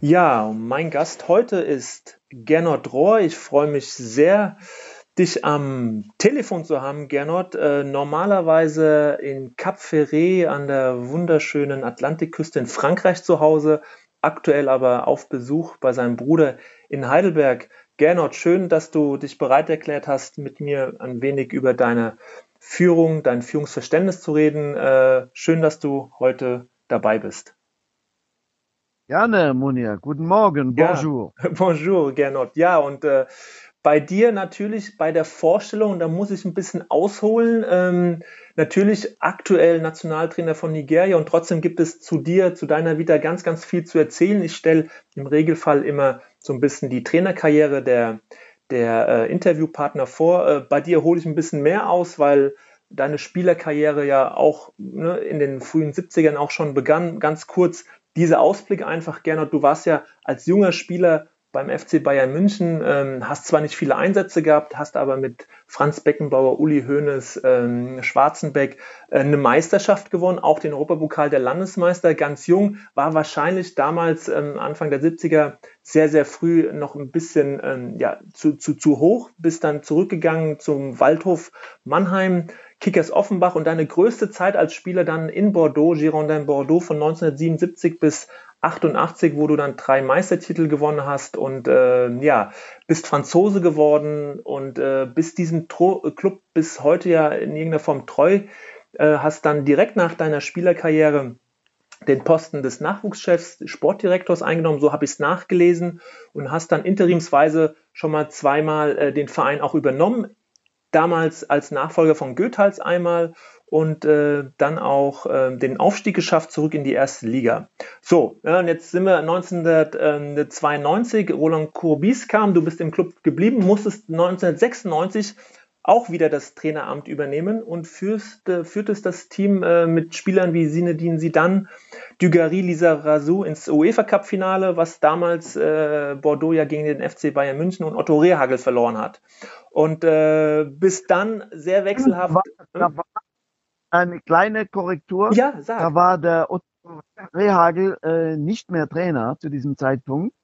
Ja, mein Gast heute ist Gernot Rohr. Ich freue mich sehr, dich am Telefon zu haben, Gernot. Äh, normalerweise in Cap Ferret an der wunderschönen Atlantikküste in Frankreich zu Hause, aktuell aber auf Besuch bei seinem Bruder in Heidelberg. Gernot, schön, dass du dich bereit erklärt hast, mit mir ein wenig über deine Führung, dein Führungsverständnis zu reden. Äh, schön, dass du heute dabei bist. Gerne, Munir. Guten Morgen. Bonjour. Ja, bonjour, Gernot. Ja, und äh, bei dir natürlich bei der Vorstellung, da muss ich ein bisschen ausholen. Ähm, natürlich aktuell Nationaltrainer von Nigeria und trotzdem gibt es zu dir, zu deiner Vita ganz, ganz viel zu erzählen. Ich stelle im Regelfall immer so ein bisschen die Trainerkarriere der, der äh, Interviewpartner vor. Äh, bei dir hole ich ein bisschen mehr aus, weil deine Spielerkarriere ja auch ne, in den frühen 70ern auch schon begann. Ganz kurz, dieser Ausblick einfach, Gernot, du warst ja als junger Spieler beim FC Bayern München, ähm, hast zwar nicht viele Einsätze gehabt, hast aber mit Franz Beckenbauer, Uli Hoeneß, ähm, Schwarzenbeck äh, eine Meisterschaft gewonnen, auch den Europapokal der Landesmeister, ganz jung, war wahrscheinlich damals ähm, Anfang der 70er sehr, sehr früh noch ein bisschen ähm, ja, zu, zu, zu hoch, bist dann zurückgegangen zum Waldhof Mannheim, Kickers Offenbach und deine größte Zeit als Spieler dann in Bordeaux, Girondin Bordeaux von 1977 bis 88, wo du dann drei Meistertitel gewonnen hast und äh, ja, bist Franzose geworden und äh, bist diesem Tro Club bis heute ja in irgendeiner Form treu, äh, hast dann direkt nach deiner Spielerkarriere den Posten des Nachwuchschefs, Sportdirektors eingenommen, so habe ich es nachgelesen und hast dann interimsweise schon mal zweimal äh, den Verein auch übernommen damals als Nachfolger von Goethals einmal und äh, dann auch äh, den Aufstieg geschafft zurück in die erste Liga. So, ja, und jetzt sind wir 1992, Roland Courbis kam, du bist im Club geblieben, musstest 1996 auch wieder das Traineramt übernehmen und führst, äh, führtest das Team äh, mit Spielern wie Zinedine Zidane, Dugarry, Lisa Razou ins UEFA Cup Finale, was damals äh, Bordeaux ja gegen den FC Bayern München und Otto Rehagel verloren hat. Und äh, bis dann sehr wechselhaft. Da war, eine kleine Korrektur. Ja, sag. Da war der Otto Rehagel äh, nicht mehr Trainer zu diesem Zeitpunkt.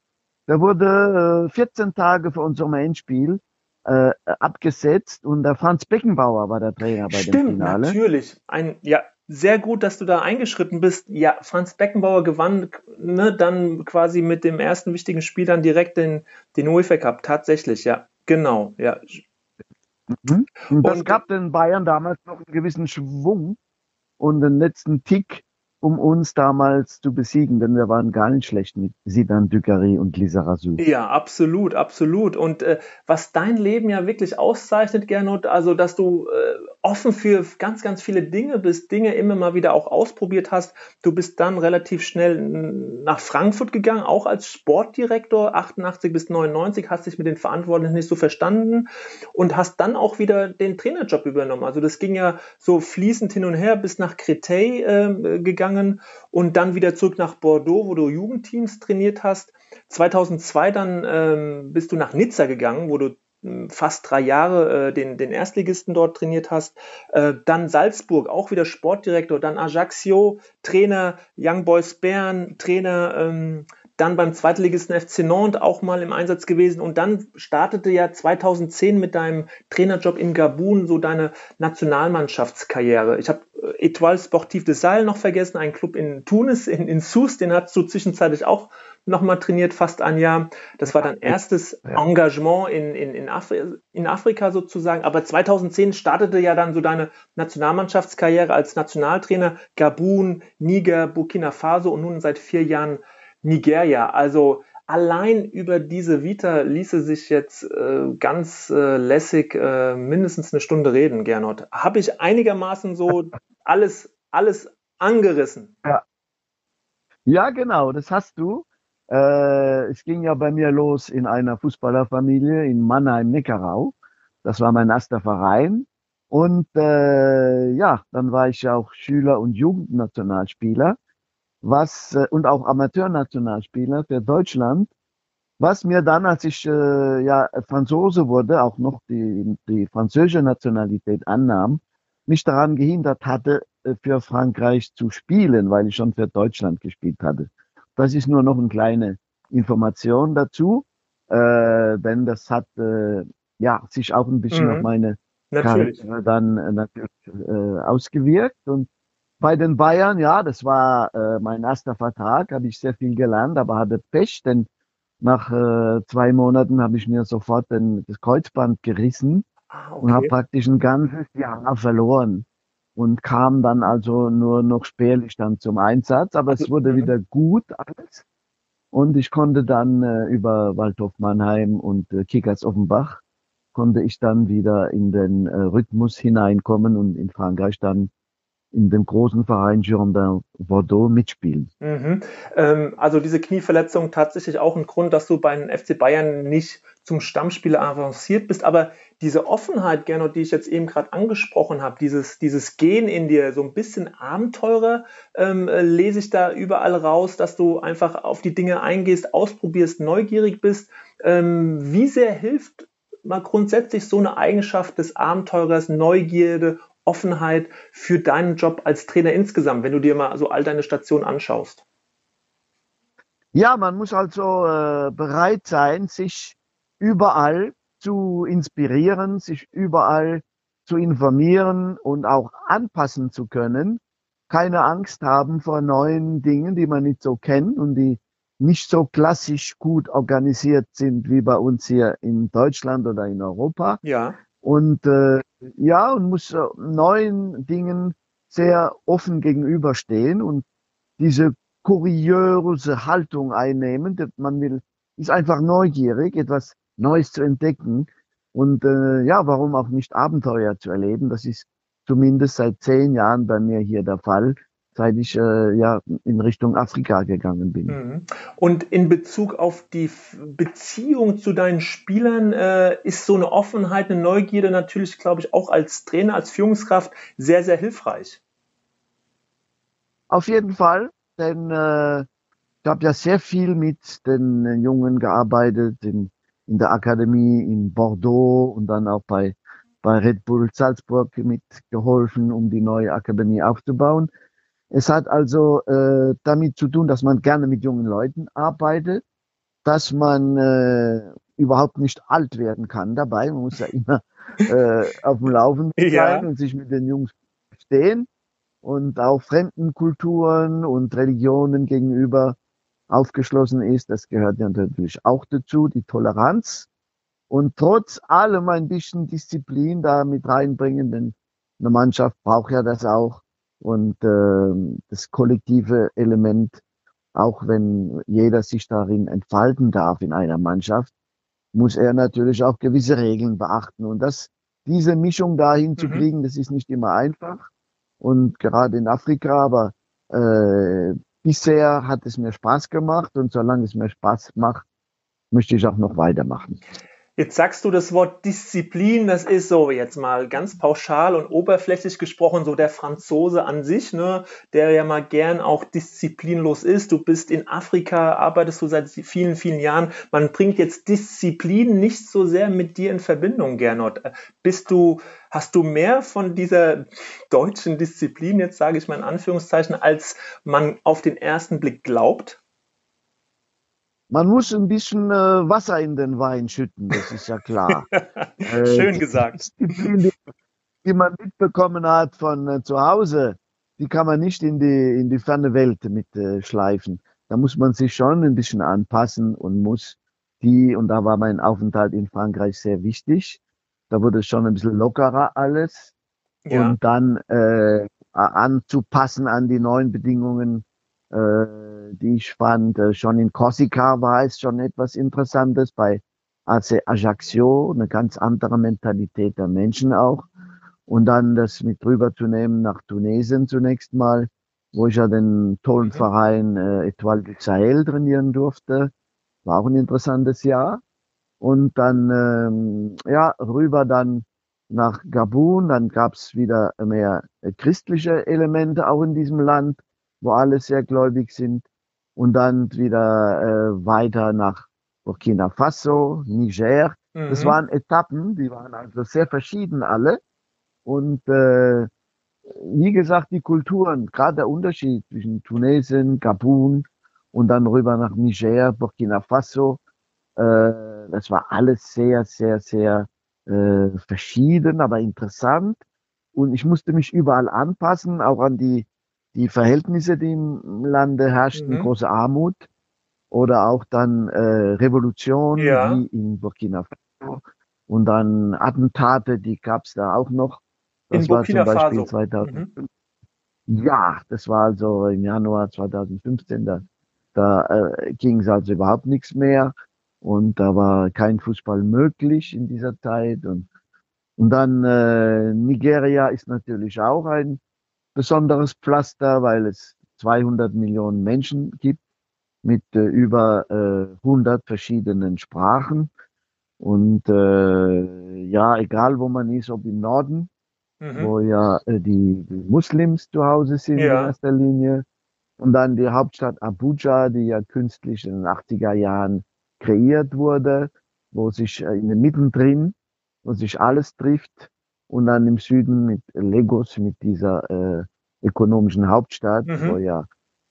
Der wurde 14 Tage vor unserem Endspiel äh, abgesetzt und der Franz Beckenbauer war der Trainer bei Stimmt, dem Finale. Natürlich, ein ja sehr gut, dass du da eingeschritten bist. Ja, Franz Beckenbauer gewann ne, dann quasi mit dem ersten wichtigen Spiel dann direkt den, den UEFA Cup. Tatsächlich, ja, genau, ja. Mhm. Und das und, gab den Bayern damals noch einen gewissen Schwung und den letzten Tick um uns damals zu besiegen, denn wir waren gar nicht schlecht mit Sidan Dugarry und Lisa Razou. Ja, absolut, absolut. Und äh, was dein Leben ja wirklich auszeichnet, Gernot, also dass du äh, offen für ganz, ganz viele Dinge bist, Dinge immer mal wieder auch ausprobiert hast. Du bist dann relativ schnell nach Frankfurt gegangen, auch als Sportdirektor, 88 bis 99, hast dich mit den Verantwortlichen nicht so verstanden und hast dann auch wieder den Trainerjob übernommen. Also das ging ja so fließend hin und her bis nach Créteil äh, gegangen und dann wieder zurück nach Bordeaux, wo du Jugendteams trainiert hast. 2002 dann ähm, bist du nach Nizza gegangen, wo du fast drei Jahre äh, den, den Erstligisten dort trainiert hast. Äh, dann Salzburg, auch wieder Sportdirektor, dann Ajaccio, Trainer, Young Boys Bern, Trainer, ähm, dann beim Zweitligisten FC Nantes auch mal im Einsatz gewesen und dann startete ja 2010 mit deinem Trainerjob in Gabun so deine Nationalmannschaftskarriere. Ich habe äh, Etoile Sportif de Salle noch vergessen, ein Club in Tunis, in, in Sousse, den hast du zwischenzeitlich auch nochmal trainiert, fast ein Jahr. Das war dein erstes Engagement in, in, in, Afri in Afrika sozusagen. Aber 2010 startete ja dann so deine Nationalmannschaftskarriere als Nationaltrainer. Gabun, Niger, Burkina Faso und nun seit vier Jahren Nigeria. Also allein über diese Vita ließe sich jetzt äh, ganz äh, lässig äh, mindestens eine Stunde reden, Gernot. Habe ich einigermaßen so alles, alles angerissen. Ja. ja, genau, das hast du. Äh, es ging ja bei mir los in einer Fußballerfamilie in Mannheim-Neckarau. Das war mein erster Verein. Und äh, ja, dann war ich auch Schüler- und Jugendnationalspieler, was äh, und auch Amateurnationalspieler für Deutschland, was mir dann, als ich äh, ja Franzose wurde, auch noch die, die französische Nationalität annahm, mich daran gehindert hatte, äh, für Frankreich zu spielen, weil ich schon für Deutschland gespielt hatte. Das ist nur noch eine kleine Information dazu, äh, denn das hat äh, ja sich auch ein bisschen mhm. auf meine natürlich. Karriere dann äh, natürlich äh, ausgewirkt. Und bei den Bayern, ja, das war äh, mein erster Vertrag, habe ich sehr viel gelernt, aber hatte Pech, denn nach äh, zwei Monaten habe ich mir sofort den, das Kreuzband gerissen ah, okay. und habe praktisch ein ganzes Jahr verloren und kam dann also nur noch spärlich dann zum Einsatz, aber es wurde wieder gut alles. Und ich konnte dann äh, über Waldhof Mannheim und äh, Kickers Offenbach konnte ich dann wieder in den äh, Rhythmus hineinkommen und in Frankreich dann in dem großen Verein Girondin Bordeaux mitspielen. Mhm. Ähm, also diese Knieverletzung tatsächlich auch ein Grund, dass du bei den FC Bayern nicht zum Stammspieler avanciert bist, aber diese Offenheit, Gernot, die ich jetzt eben gerade angesprochen habe, dieses, dieses Gen in dir, so ein bisschen Abenteurer, ähm, äh, lese ich da überall raus, dass du einfach auf die Dinge eingehst, ausprobierst, neugierig bist. Ähm, wie sehr hilft mal grundsätzlich so eine Eigenschaft des Abenteurers, Neugierde, Offenheit für deinen Job als Trainer insgesamt, wenn du dir mal so all deine Stationen anschaust? Ja, man muss also äh, bereit sein, sich überall zu inspirieren, sich überall zu informieren und auch anpassen zu können. Keine Angst haben vor neuen Dingen, die man nicht so kennt und die nicht so klassisch gut organisiert sind wie bei uns hier in Deutschland oder in Europa. Ja. Und äh, ja, und muss äh, neuen Dingen sehr offen gegenüberstehen und diese kuriöse Haltung einnehmen. Man will, ist einfach neugierig, etwas Neues zu entdecken. Und äh, ja, warum auch nicht Abenteuer zu erleben? Das ist zumindest seit zehn Jahren bei mir hier der Fall seit ich äh, ja in Richtung Afrika gegangen bin. Mhm. Und in Bezug auf die Beziehung zu deinen Spielern äh, ist so eine Offenheit, eine Neugierde natürlich, glaube ich, auch als Trainer, als Führungskraft sehr, sehr hilfreich. Auf jeden Fall, denn äh, ich habe ja sehr viel mit den Jungen gearbeitet in, in der Akademie in Bordeaux und dann auch bei bei Red Bull Salzburg mitgeholfen, um die neue Akademie aufzubauen. Es hat also äh, damit zu tun, dass man gerne mit jungen Leuten arbeitet, dass man äh, überhaupt nicht alt werden kann dabei. Man muss ja immer äh, auf dem Laufen sein ja. und sich mit den Jungs verstehen und auch fremden Kulturen und Religionen gegenüber aufgeschlossen ist. Das gehört ja natürlich auch dazu, die Toleranz. Und trotz allem ein bisschen Disziplin da mit reinbringen, denn eine Mannschaft braucht ja das auch und äh, das kollektive Element, auch wenn jeder sich darin entfalten darf in einer Mannschaft, muss er natürlich auch gewisse Regeln beachten. Und das, diese Mischung dahin mhm. zu kriegen, das ist nicht immer einfach. Und gerade in Afrika, aber äh, bisher hat es mir Spaß gemacht und solange es mir Spaß macht, möchte ich auch noch weitermachen. Jetzt sagst du das Wort Disziplin, das ist so jetzt mal ganz pauschal und oberflächlich gesprochen so der Franzose an sich, ne, der ja mal gern auch disziplinlos ist. Du bist in Afrika, arbeitest du seit vielen, vielen Jahren. Man bringt jetzt Disziplin nicht so sehr mit dir in Verbindung, Gernot. Bist du, hast du mehr von dieser deutschen Disziplin, jetzt sage ich mal in Anführungszeichen, als man auf den ersten Blick glaubt? Man muss ein bisschen äh, Wasser in den Wein schütten, das ist ja klar. äh, Schön gesagt. Die, die, man mitbekommen hat von äh, zu Hause, die kann man nicht in die, in die ferne Welt mitschleifen. Äh, da muss man sich schon ein bisschen anpassen und muss die, und da war mein Aufenthalt in Frankreich sehr wichtig, da wurde es schon ein bisschen lockerer alles. Ja. Und dann äh, anzupassen an die neuen Bedingungen äh, die ich fand. Äh, schon in Korsika war es schon etwas Interessantes, bei AC Ajaccio, eine ganz andere Mentalität der Menschen auch. Und dann das mit rüberzunehmen nach Tunesien zunächst mal, wo ich ja den tollen mhm. Verein äh, Etoile du Sahel trainieren durfte. War auch ein interessantes Jahr. Und dann, ähm, ja, rüber dann nach Gabun, dann gab's wieder mehr äh, christliche Elemente auch in diesem Land, wo alle sehr gläubig sind. Und dann wieder äh, weiter nach Burkina Faso, Niger. Mhm. Das waren Etappen, die waren also sehr verschieden alle. Und äh, wie gesagt, die Kulturen, gerade der Unterschied zwischen Tunesien, Gabun und dann rüber nach Niger, Burkina Faso, äh, das war alles sehr, sehr, sehr äh, verschieden, aber interessant. Und ich musste mich überall anpassen, auch an die, die Verhältnisse, die im Lande herrschten, mhm. große Armut oder auch dann äh, Revolution ja. wie in Burkina Faso und dann Attentate, die gab es da auch noch. Das in war Burkina zum Beispiel Faso. 2005. Mhm. Ja, das war also im Januar 2015, da, da äh, ging es also überhaupt nichts mehr und da war kein Fußball möglich in dieser Zeit und und dann äh, Nigeria ist natürlich auch ein besonderes Pflaster, weil es 200 Millionen Menschen gibt mit äh, über äh, 100 verschiedenen Sprachen. Und äh, ja, egal wo man ist, ob im Norden, mhm. wo ja äh, die, die Muslims zu Hause sind ja. in erster Linie, und dann die Hauptstadt Abuja, die ja künstlich in den 80er Jahren kreiert wurde, wo sich äh, in den mittendrin, wo sich alles trifft, und dann im Süden mit Lagos, mit dieser äh, ökonomischen Hauptstadt, mhm. wo ja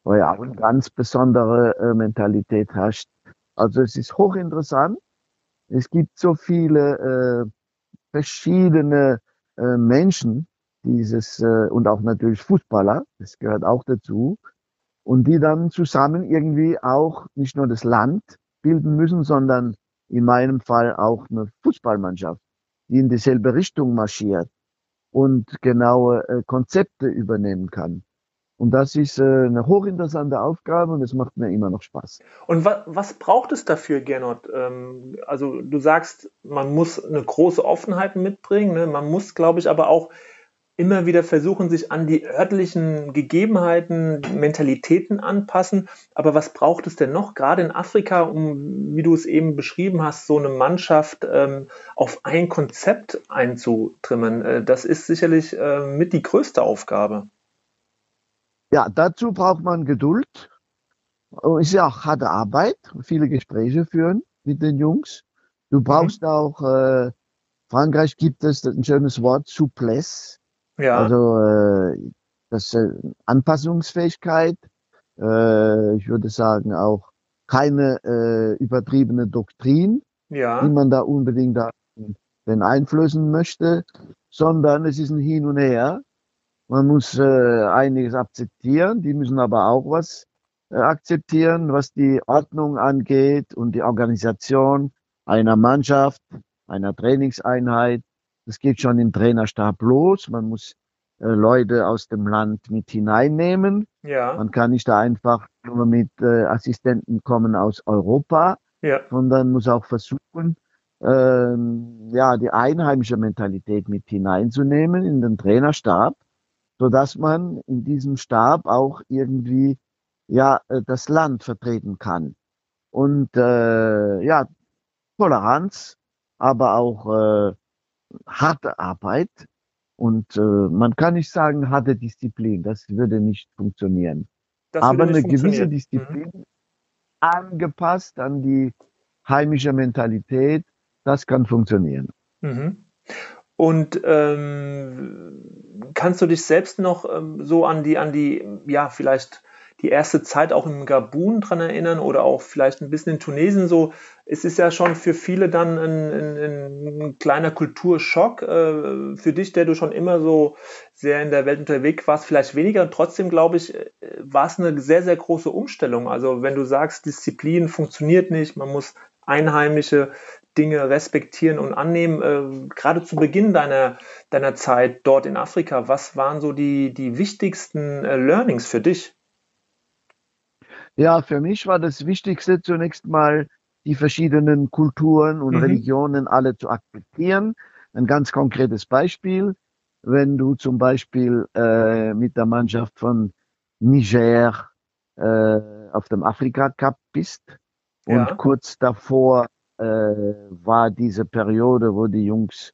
wo ja auch eine ganz besondere äh, Mentalität herrscht. Also es ist hochinteressant. Es gibt so viele äh, verschiedene äh, Menschen, dieses äh, und auch natürlich Fußballer, das gehört auch dazu, und die dann zusammen irgendwie auch nicht nur das Land bilden müssen, sondern in meinem Fall auch eine Fußballmannschaft, die in dieselbe Richtung marschiert und genaue äh, Konzepte übernehmen kann. Und das ist äh, eine hochinteressante Aufgabe und es macht mir immer noch Spaß. Und wa was braucht es dafür, Gernot? Ähm, also du sagst, man muss eine große Offenheit mitbringen. Ne? Man muss, glaube ich, aber auch immer wieder versuchen, sich an die örtlichen Gegebenheiten, Mentalitäten anpassen. Aber was braucht es denn noch, gerade in Afrika, um, wie du es eben beschrieben hast, so eine Mannschaft ähm, auf ein Konzept einzutrimmen? Äh, das ist sicherlich äh, mit die größte Aufgabe. Ja, dazu braucht man Geduld. Ist ja auch harte Arbeit, viele Gespräche führen mit den Jungs. Du mhm. brauchst mhm. auch, äh, Frankreich gibt es ein schönes Wort, Souplesse. Ja. Also äh, das äh, Anpassungsfähigkeit. Äh, ich würde sagen auch keine äh, übertriebene Doktrin, ja. die man da unbedingt da den einflößen möchte, sondern es ist ein Hin und Her. Man muss äh, einiges akzeptieren, die müssen aber auch was äh, akzeptieren, was die Ordnung angeht und die Organisation einer Mannschaft, einer Trainingseinheit. Das geht schon im Trainerstab los. Man muss äh, Leute aus dem Land mit hineinnehmen. Ja. Man kann nicht da einfach nur mit äh, Assistenten kommen aus Europa, ja. sondern muss auch versuchen, ähm, ja, die einheimische Mentalität mit hineinzunehmen in den Trainerstab so dass man in diesem Stab auch irgendwie ja äh, das Land vertreten kann. Und äh, ja, Toleranz, aber auch äh, harte Arbeit. Und äh, man kann nicht sagen harte Disziplin, das würde nicht funktionieren. Das aber nicht eine gewisse Disziplin mhm. angepasst an die heimische Mentalität, das kann funktionieren. Mhm. Und ähm, kannst du dich selbst noch ähm, so an die, an die, ja, vielleicht die erste Zeit auch im Gabun dran erinnern oder auch vielleicht ein bisschen in Tunesien so? Es ist ja schon für viele dann ein, ein, ein kleiner Kulturschock. Äh, für dich, der du schon immer so sehr in der Welt unterwegs warst, vielleicht weniger. Trotzdem, glaube ich, äh, war es eine sehr, sehr große Umstellung. Also wenn du sagst, Disziplin funktioniert nicht, man muss einheimische Dinge respektieren und annehmen. Äh, gerade zu Beginn deiner, deiner Zeit dort in Afrika, was waren so die, die wichtigsten Learnings für dich? Ja, für mich war das Wichtigste zunächst mal, die verschiedenen Kulturen und mhm. Religionen alle zu akzeptieren. Ein ganz konkretes Beispiel, wenn du zum Beispiel äh, mit der Mannschaft von Niger äh, auf dem Afrika Cup bist. Und Ja. kurz davor äh, war diese Periode, wo die Jungs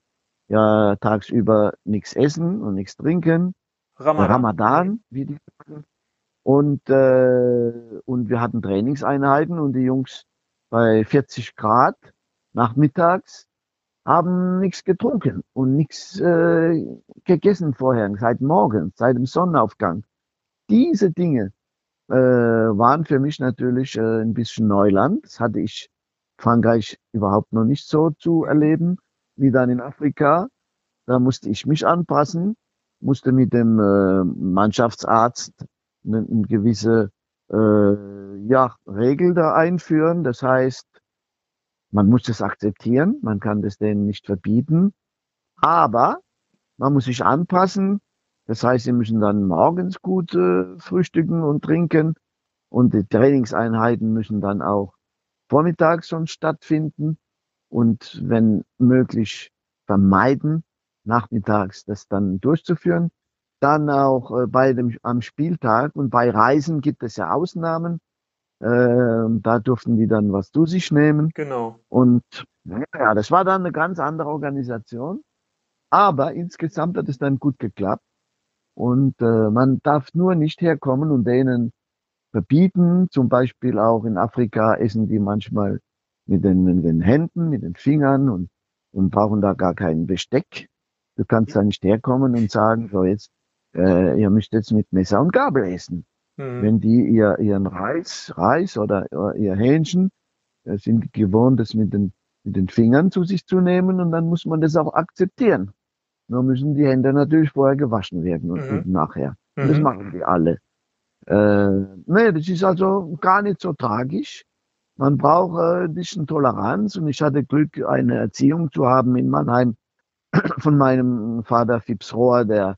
ja tagsüber nichts essen und nichts trinken. Ramadan. Ramadan, wie die sagen. Und, äh, und wir hatten Trainingseinheiten und die Jungs bei 40 Grad nachmittags haben nichts getrunken und nichts äh, gegessen vorher, seit morgens, seit dem Sonnenaufgang. Diese Dinge äh, waren für mich natürlich äh, ein bisschen Neuland. Das hatte ich Frankreich überhaupt noch nicht so zu erleben wie dann in Afrika. Da musste ich mich anpassen, musste mit dem äh, Mannschaftsarzt eine, eine gewisse äh, ja, Regel da einführen. Das heißt, man muss es akzeptieren, man kann das denen nicht verbieten, aber man muss sich anpassen. Das heißt, sie müssen dann morgens gut äh, frühstücken und trinken und die Trainingseinheiten müssen dann auch vormittags schon stattfinden und wenn möglich vermeiden, nachmittags das dann durchzuführen. Dann auch äh, bei dem, am Spieltag und bei Reisen gibt es ja Ausnahmen. Äh, da durften die dann was zu sich nehmen. Genau. Und ja, das war dann eine ganz andere Organisation. Aber insgesamt hat es dann gut geklappt. Und äh, man darf nur nicht herkommen und denen verbieten. Zum Beispiel auch in Afrika essen die manchmal mit den, mit den Händen, mit den Fingern und, und brauchen da gar kein Besteck. Du kannst da nicht herkommen und sagen, so jetzt, äh, ihr müsst jetzt mit Messer und Gabel essen. Mhm. Wenn die ihr, ihren Reis, Reis oder, ihr Hähnchen äh, sind gewohnt, das mit den, mit den Fingern zu sich zu nehmen und dann muss man das auch akzeptieren. Nur müssen die Hände natürlich vorher gewaschen werden und, Mhm. nachher. Und das Mhm. machen die alle. Äh, nee, das ist also gar nicht so tragisch. Man braucht äh, ein bisschen Toleranz und ich hatte Glück, eine Erziehung zu haben in Mannheim von meinem Vater Fips Rohr, der,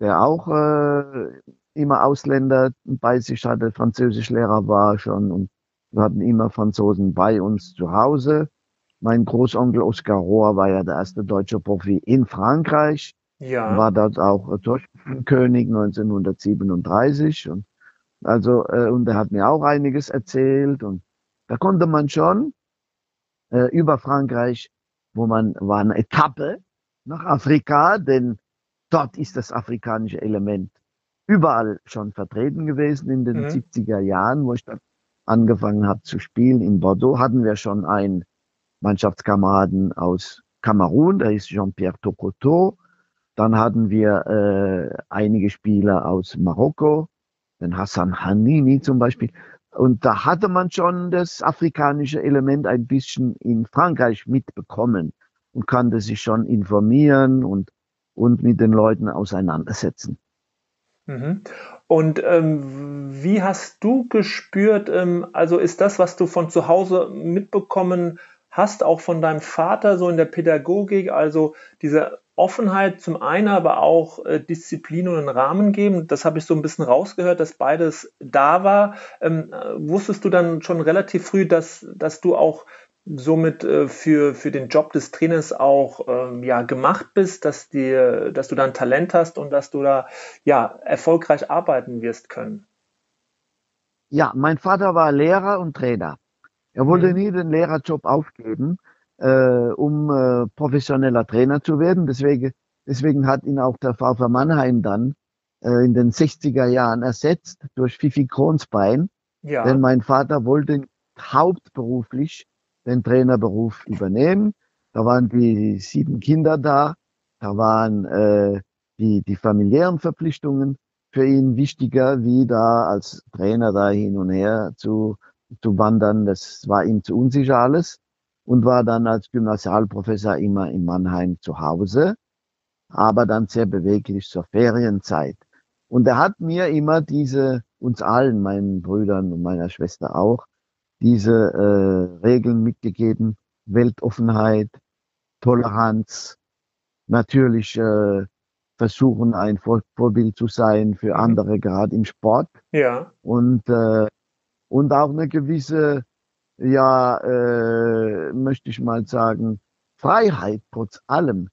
der auch äh, immer Ausländer bei sich hatte, Französischlehrer war schon und wir hatten immer Franzosen bei uns zu Hause. Mein Großonkel Oskar Rohr war ja der erste deutsche Profi in Frankreich, Ja. war dort auch äh, Torschützenkönig 1937 und also äh, und er hat mir auch einiges erzählt und da konnte man schon äh, über Frankreich, wo man war eine Etappe nach Afrika, denn dort ist das afrikanische Element überall schon vertreten gewesen in den Mhm. 70er Jahren, wo ich dann angefangen habe zu spielen in Bordeaux, hatten wir schon einen Mannschaftskameraden aus Kamerun, der ist Jean-Pierre Tokoto. Dann hatten wir äh, einige Spieler aus Marokko, den Hassan Hanini zum Beispiel. Und da hatte man schon das afrikanische Element ein bisschen in Frankreich mitbekommen und konnte sich schon informieren und, und mit den Leuten auseinandersetzen. Mhm. Und ähm, wie hast du gespürt, ähm, also ist das, was du von zu Hause mitbekommen hast, auch von deinem Vater so in der Pädagogik, also diese Offenheit zum einen, aber auch äh, Disziplin und einen Rahmen geben, das habe ich so ein bisschen rausgehört, dass beides da war. Ähm, äh, wusstest du dann schon relativ früh, dass, dass du auch somit äh, für, für den Job des Trainers auch ähm, ja, gemacht bist, dass, dir, dass du da ein Talent hast und dass du da ja, erfolgreich arbeiten wirst können. Ja, mein Vater war Lehrer und Trainer. Er wollte Mhm. nie den Lehrerjob aufgeben, äh, um äh, professioneller Trainer zu werden. Deswegen, deswegen hat ihn auch der VfR Mannheim dann äh, in den 60er Jahren ersetzt durch Fifi Kronsbein. Ja, Denn mein Vater wollte hauptberuflich den Trainerberuf übernehmen. Da waren die sieben Kinder da. Da waren äh, die, die familiären Verpflichtungen für ihn wichtiger, wie da als Trainer da hin und her zu, zu wandern. Das war ihm zu unsicher alles und war dann als Gymnasialprofessor immer in Mannheim zu Hause, aber dann sehr beweglich zur Ferienzeit. Und er hat mir immer diese, uns allen, meinen Brüdern und meiner Schwester auch, diese äh, Regeln mitgegeben. Weltoffenheit, Toleranz, natürlich äh, versuchen, ein Vor Vorbild zu sein für andere, gerade im Sport. ja, Und, äh, und auch eine gewisse, ja, äh, möchte ich mal sagen, Freiheit trotz allem.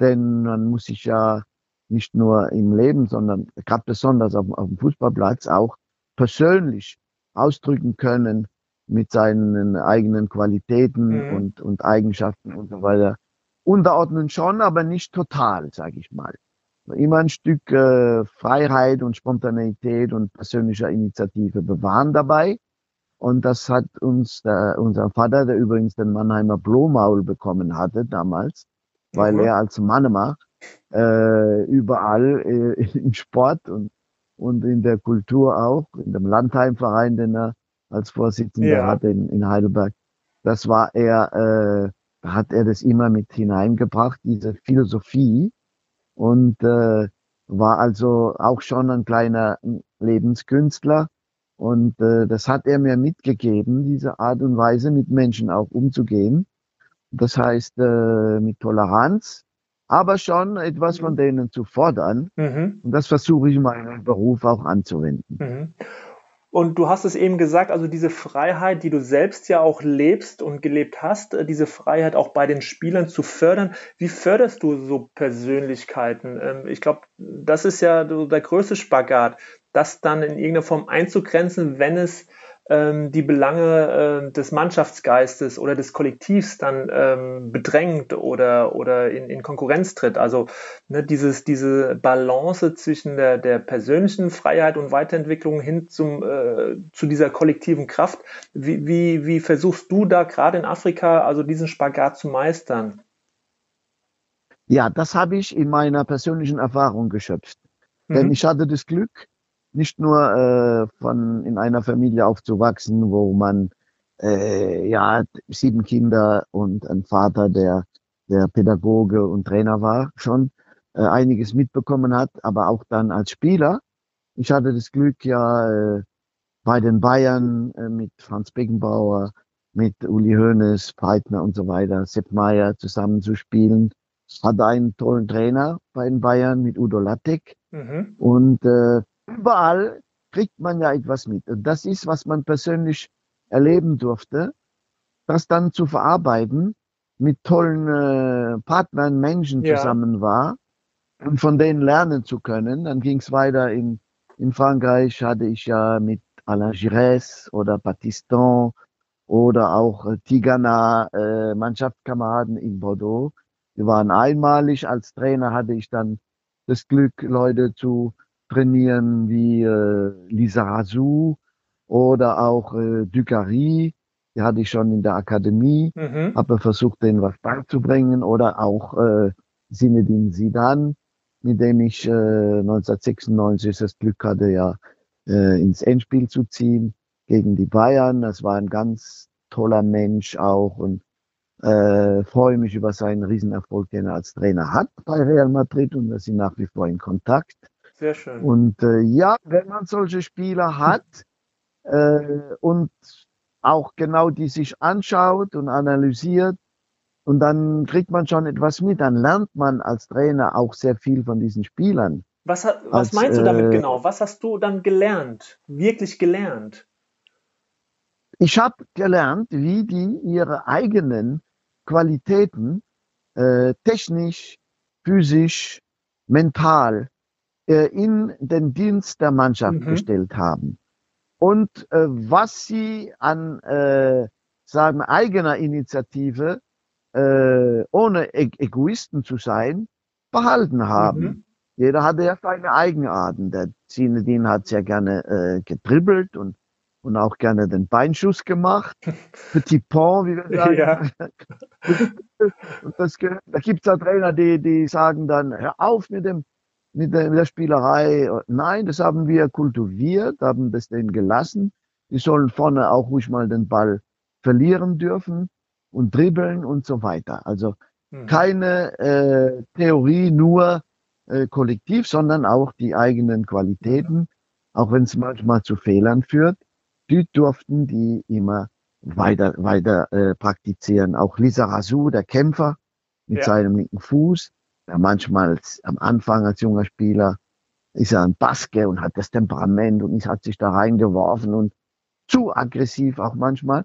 Denn man muss sich ja nicht nur im Leben, sondern gerade besonders auf, auf dem Fußballplatz auch persönlich ausdrücken können mit seinen eigenen Qualitäten mhm. und, und Eigenschaften und so weiter. Unterordnen schon, aber nicht total, sage ich mal. Immer ein Stück äh, Freiheit und Spontaneität und persönlicher Initiative bewahren dabei. Und das hat uns der, unser Vater, der übrigens den Mannheimer Blomaul bekommen hatte damals, weil mhm. er als Mannemann äh, überall äh, im Sport und, und in der Kultur auch, in dem Landheimverein, den er als Vorsitzender ja. hatte in, in Heidelberg, das war er, äh, hat er das immer mit hineingebracht, diese Philosophie und äh, war also auch schon ein kleiner Lebenskünstler und äh, das hat er mir mitgegeben, diese Art und Weise mit Menschen auch umzugehen. Das heißt äh, mit Toleranz, aber schon etwas von denen zu fordern. Mhm. Und das versuche ich in meinem Beruf auch anzuwenden. Mhm. Und du hast es eben gesagt, also diese Freiheit, die du selbst ja auch lebst und gelebt hast, äh, diese Freiheit auch bei den Spielern zu fördern. Wie förderst du so Persönlichkeiten? Ähm, ich glaube, das ist ja der größte Spagat, das dann in irgendeiner Form einzugrenzen, wenn es die Belange äh, des Mannschaftsgeistes oder des Kollektivs dann ähm, bedrängt oder, oder in, in Konkurrenz tritt. Also ne, dieses, diese Balance zwischen der, der persönlichen Freiheit und Weiterentwicklung hin zum, äh, zu dieser kollektiven Kraft. Wie, wie, wie versuchst du da gerade in Afrika also diesen Spagat zu meistern? Ja, das habe ich in meiner persönlichen Erfahrung geschöpft. Mhm. Denn ich hatte das Glück, nicht nur äh, von in einer Familie aufzuwachsen, wo man äh, ja sieben Kinder und ein Vater, der der Pädagoge und Trainer war, schon äh, einiges mitbekommen hat, aber auch dann als Spieler. Ich hatte das Glück, ja äh, bei den Bayern äh, mit Franz Beckenbauer, mit Uli Hoeneß, Breitner und so weiter, Sepp Meier zusammen zu spielen. Hatte einen tollen Trainer bei den Bayern mit Udo Lattek. Mhm. Und äh, überall kriegt man ja etwas mit. Und das ist, was man persönlich erleben durfte, das dann zu verarbeiten, mit tollen äh, Partnern, Menschen ja. zusammen war und von denen lernen zu können. Dann ging es weiter in, in Frankreich, hatte ich ja mit Alain Giresse oder Batiston oder auch äh, Tigana äh, Mannschaftskameraden in Bordeaux. Die waren einmalig. Als Trainer hatte ich dann das Glück, Leute zu trainieren wie äh, Lisa Razou oder auch äh, Ducary. Die hatte ich schon in der Akademie, mhm. habe versucht, denen was beizubringen. Oder auch äh, Zinedine Zidane, mit dem ich äh, 1996 das Glück hatte, ja äh, ins Endspiel zu ziehen gegen die Bayern. Das war ein ganz toller Mensch auch und äh, freue mich über seinen Riesenerfolg, den er als Trainer hat bei Real Madrid und wir sind nach wie vor in Kontakt. Sehr schön. Und äh, ja, wenn man solche Spieler hat äh, und auch genau die sich anschaut und analysiert, und dann kriegt man schon etwas mit, dann lernt man als Trainer auch sehr viel von diesen Spielern. Was, was als, meinst du damit äh, genau? Was hast du dann gelernt? Wirklich gelernt? Ich habe gelernt, wie die ihre eigenen Qualitäten äh, technisch, physisch, mental in den Dienst der Mannschaft mhm. gestellt haben. Und äh, was sie an äh, sagen eigener Initiative, äh, ohne e Egoisten zu sein, behalten haben. Mhm. Jeder hatte ja seine Eigenarten. Der Zinedine hat sehr gerne äh, getribbelt und, und auch gerne den Beinschuss gemacht. Petit Pont, wie wir sagen. Ja. und das, da gibt es ja Trainer, die, die sagen dann, hör auf mit dem mit der, mit der Spielerei. Nein, das haben wir kultiviert, haben das denen gelassen. Die sollen vorne auch ruhig mal den Ball verlieren dürfen und dribbeln und so weiter. Also hm. keine äh, Theorie nur äh, kollektiv, sondern auch die eigenen Qualitäten, auch wenn es manchmal zu Fehlern führt, die durften die immer weiter, weiter äh, praktizieren. Auch Lisa Razou, der Kämpfer mit ja. seinem linken Fuß, ja, manchmal am Anfang als junger Spieler ist er ein Baske und hat das Temperament und hat sich da reingeworfen und zu aggressiv auch manchmal.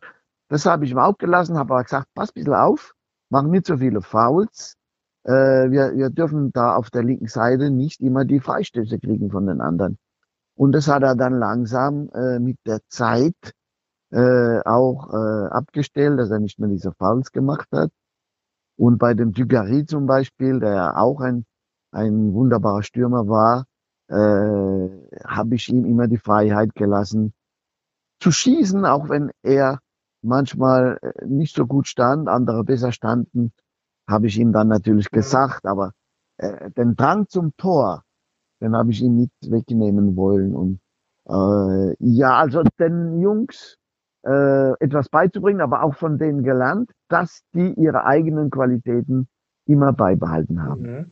Das habe ich ihm auch gelassen, habe aber gesagt, pass ein bisschen auf, mach nicht so viele Fouls, äh, wir, wir dürfen da auf der linken Seite nicht immer die Freistöße kriegen von den anderen. Und das hat er dann langsam äh, mit der Zeit äh, auch äh, abgestellt, dass er nicht mehr diese Fouls gemacht hat. Und bei dem Dugarry zum Beispiel, der auch ein, ein wunderbarer Stürmer war, äh, habe ich ihm immer die Freiheit gelassen, zu schießen, auch wenn er manchmal äh, nicht so gut stand, andere besser standen, habe ich ihm dann natürlich gesagt, aber äh, den Drang zum Tor, den habe ich ihm nicht wegnehmen wollen. Und äh, ja, also den Jungs äh, etwas beizubringen, aber auch von denen gelernt, dass die ihre eigenen Qualitäten immer beibehalten haben. Mhm.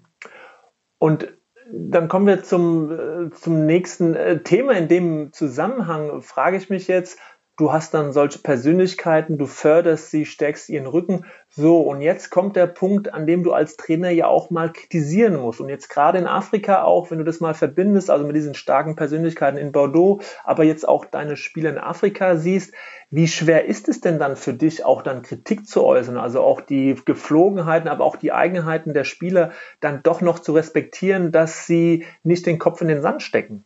Und dann kommen wir zum, äh, zum nächsten äh, Thema. In dem Zusammenhang frage ich mich jetzt, du hast dann solche Persönlichkeiten, du förderst sie, stärkst ihren Rücken. So, und jetzt kommt der Punkt, an dem du als Trainer ja auch mal kritisieren musst. Und jetzt gerade in Afrika auch, wenn du das mal verbindest, also mit diesen starken Persönlichkeiten in Bordeaux, aber jetzt auch deine Spiele in Afrika siehst, wie schwer ist es denn dann für dich, auch dann Kritik zu äußern, also auch die Geflogenheiten, aber auch die Eigenheiten der Spieler dann doch noch zu respektieren, dass sie nicht den Kopf in den Sand stecken?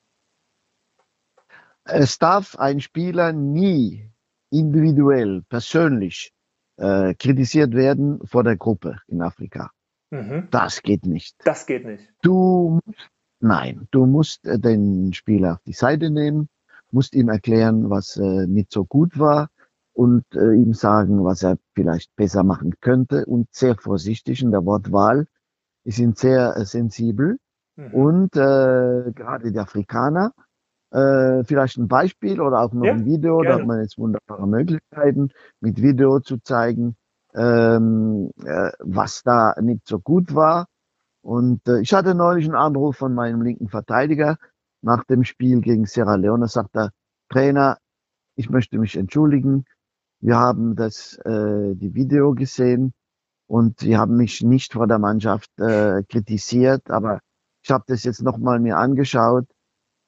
Es darf ein Spieler nie individuell, persönlich äh, kritisiert werden vor der Gruppe in Afrika. Mhm. Das geht nicht. Das geht nicht. Du nein, du musst äh, den Spieler auf die Seite nehmen, musst ihm erklären, was äh, nicht so gut war und äh, ihm sagen, was er vielleicht besser machen könnte und sehr vorsichtig in der Wortwahl. Die sind sehr äh, sensibel mhm. und äh, gerade die Afrikaner äh, vielleicht ein Beispiel oder auch noch ja, ein Video, gerne. da hat man jetzt wunderbare Möglichkeiten, mit Video zu zeigen, ähm, äh, was da nicht so gut war. Und äh, ich hatte neulich einen Anruf von meinem linken Verteidiger nach dem Spiel gegen Sierra Leone. Sagt er, Trainer, ich möchte mich entschuldigen. Wir haben das äh, die Video gesehen und sie haben mich nicht vor der Mannschaft äh, kritisiert, aber ich habe das jetzt nochmal mir angeschaut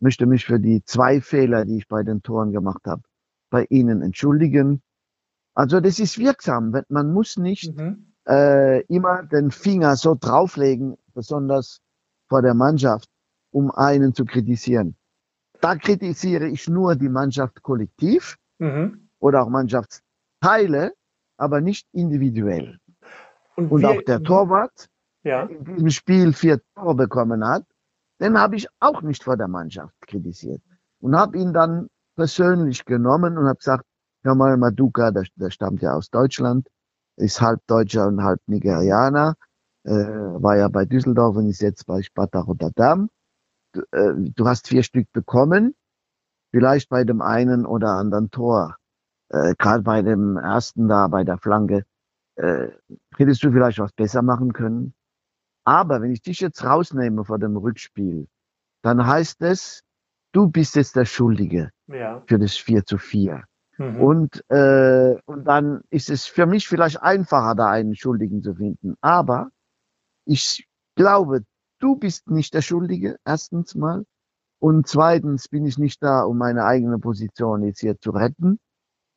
möchte mich für die zwei Fehler, die ich bei den Toren gemacht habe, bei Ihnen entschuldigen. Also das ist wirksam. Man muss nicht mhm. äh, immer den Finger so drauflegen, besonders vor der Mannschaft, um einen zu kritisieren. Da kritisiere ich nur die Mannschaft kollektiv mhm. oder auch Mannschaftsteile, aber nicht individuell. Und, Und auch der Torwart, ja. der in diesem Spiel vier Tore bekommen hat, den habe ich auch nicht vor der Mannschaft kritisiert und habe ihn dann persönlich genommen und habe gesagt, hör mal, Maduka, der, der stammt ja aus Deutschland, ist halb Deutscher und halb Nigerianer, äh, war ja bei Düsseldorf und ist jetzt bei Sparta Rotterdam. Du, äh, du hast vier Stück bekommen, vielleicht bei dem einen oder anderen Tor, äh, gerade bei dem ersten da, bei der Flanke, äh, hättest du vielleicht was besser machen können. Aber wenn ich dich jetzt rausnehme vor dem Rückspiel, dann heißt es, du bist jetzt der Schuldige ja. für das 4 zu 4. Mhm. Und, äh, und dann ist es für mich vielleicht einfacher, da einen Schuldigen zu finden. Aber ich glaube, du bist nicht der Schuldige, erstens mal. Und zweitens bin ich nicht da, um meine eigene Position jetzt hier zu retten,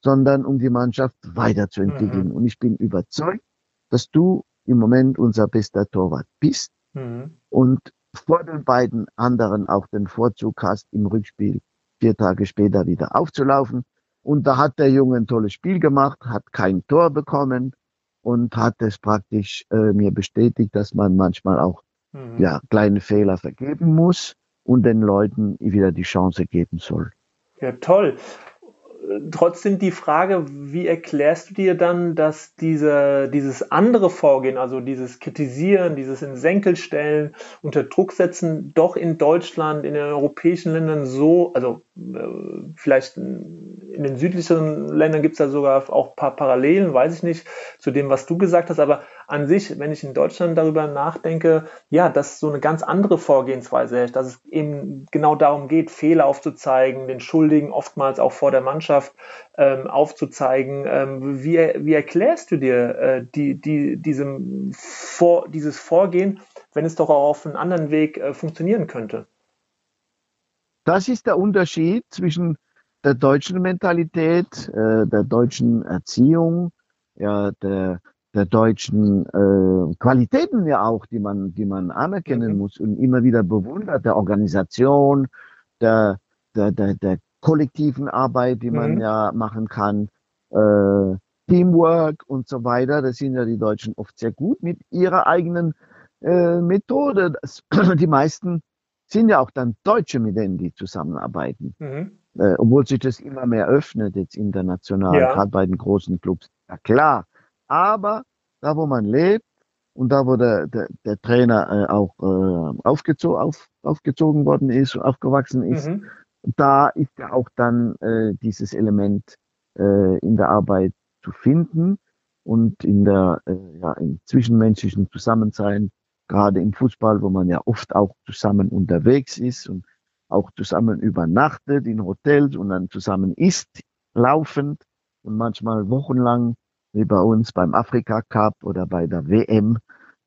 sondern um die Mannschaft weiterzuentwickeln. Mhm. Und ich bin überzeugt, dass du im Moment unser bester Torwart bist mhm. und vor den beiden anderen auch den Vorzug hast, im Rückspiel vier Tage später wieder aufzulaufen. Und da hat der Junge ein tolles Spiel gemacht, hat kein Tor bekommen und hat es praktisch äh, mir bestätigt, dass man manchmal auch mhm. ja, kleine Fehler vergeben muss und den Leuten wieder die Chance geben soll. Ja, toll trotzdem die Frage, wie erklärst du dir dann, dass diese, dieses andere Vorgehen, also dieses Kritisieren, dieses in Senkel stellen, unter Druck setzen, doch in Deutschland, in den europäischen Ländern so, also äh, vielleicht in den südlicheren Ländern gibt es da sogar auch ein paar Parallelen, weiß ich nicht, zu dem, was du gesagt hast, aber an sich, wenn ich in Deutschland darüber nachdenke, ja, dass so eine ganz andere Vorgehensweise herrscht, dass es eben genau darum geht, Fehler aufzuzeigen, den Schuldigen oftmals auch vor der Mannschaft ähm, aufzuzeigen. Ähm, wie, wie erklärst du dir äh, die, die, diesem Vor, dieses Vorgehen, wenn es doch auch auf einem anderen Weg äh, funktionieren könnte? Das ist der Unterschied zwischen der deutschen Mentalität, äh, der deutschen Erziehung, ja, der der deutschen äh, Qualitäten ja auch, die man, die man anerkennen mhm. muss und immer wieder bewundert, der Organisation, der, der, der, der kollektiven Arbeit, die man mhm. ja machen kann, äh, Teamwork und so weiter. Das sind ja die Deutschen oft sehr gut mit ihrer eigenen äh, Methode. Das, die meisten sind ja auch dann Deutsche, mit denen die zusammenarbeiten. Mhm. Äh, obwohl sich das immer mehr öffnet, jetzt international, ja. gerade bei den großen Clubs. Ja klar. Aber da, wo man lebt und da, wo der, der, der Trainer äh, auch äh, aufgezo auf, aufgezogen worden ist aufgewachsen ist, mhm. da ist ja auch dann äh, dieses Element äh, in der Arbeit zu finden und in der äh, ja, im zwischenmenschlichen Zusammensein gerade im Fußball, wo man ja oft auch zusammen unterwegs ist und auch zusammen übernachtet in Hotels und dann zusammen isst, laufend und manchmal wochenlang, wie bei uns beim Afrika Cup oder bei der WM,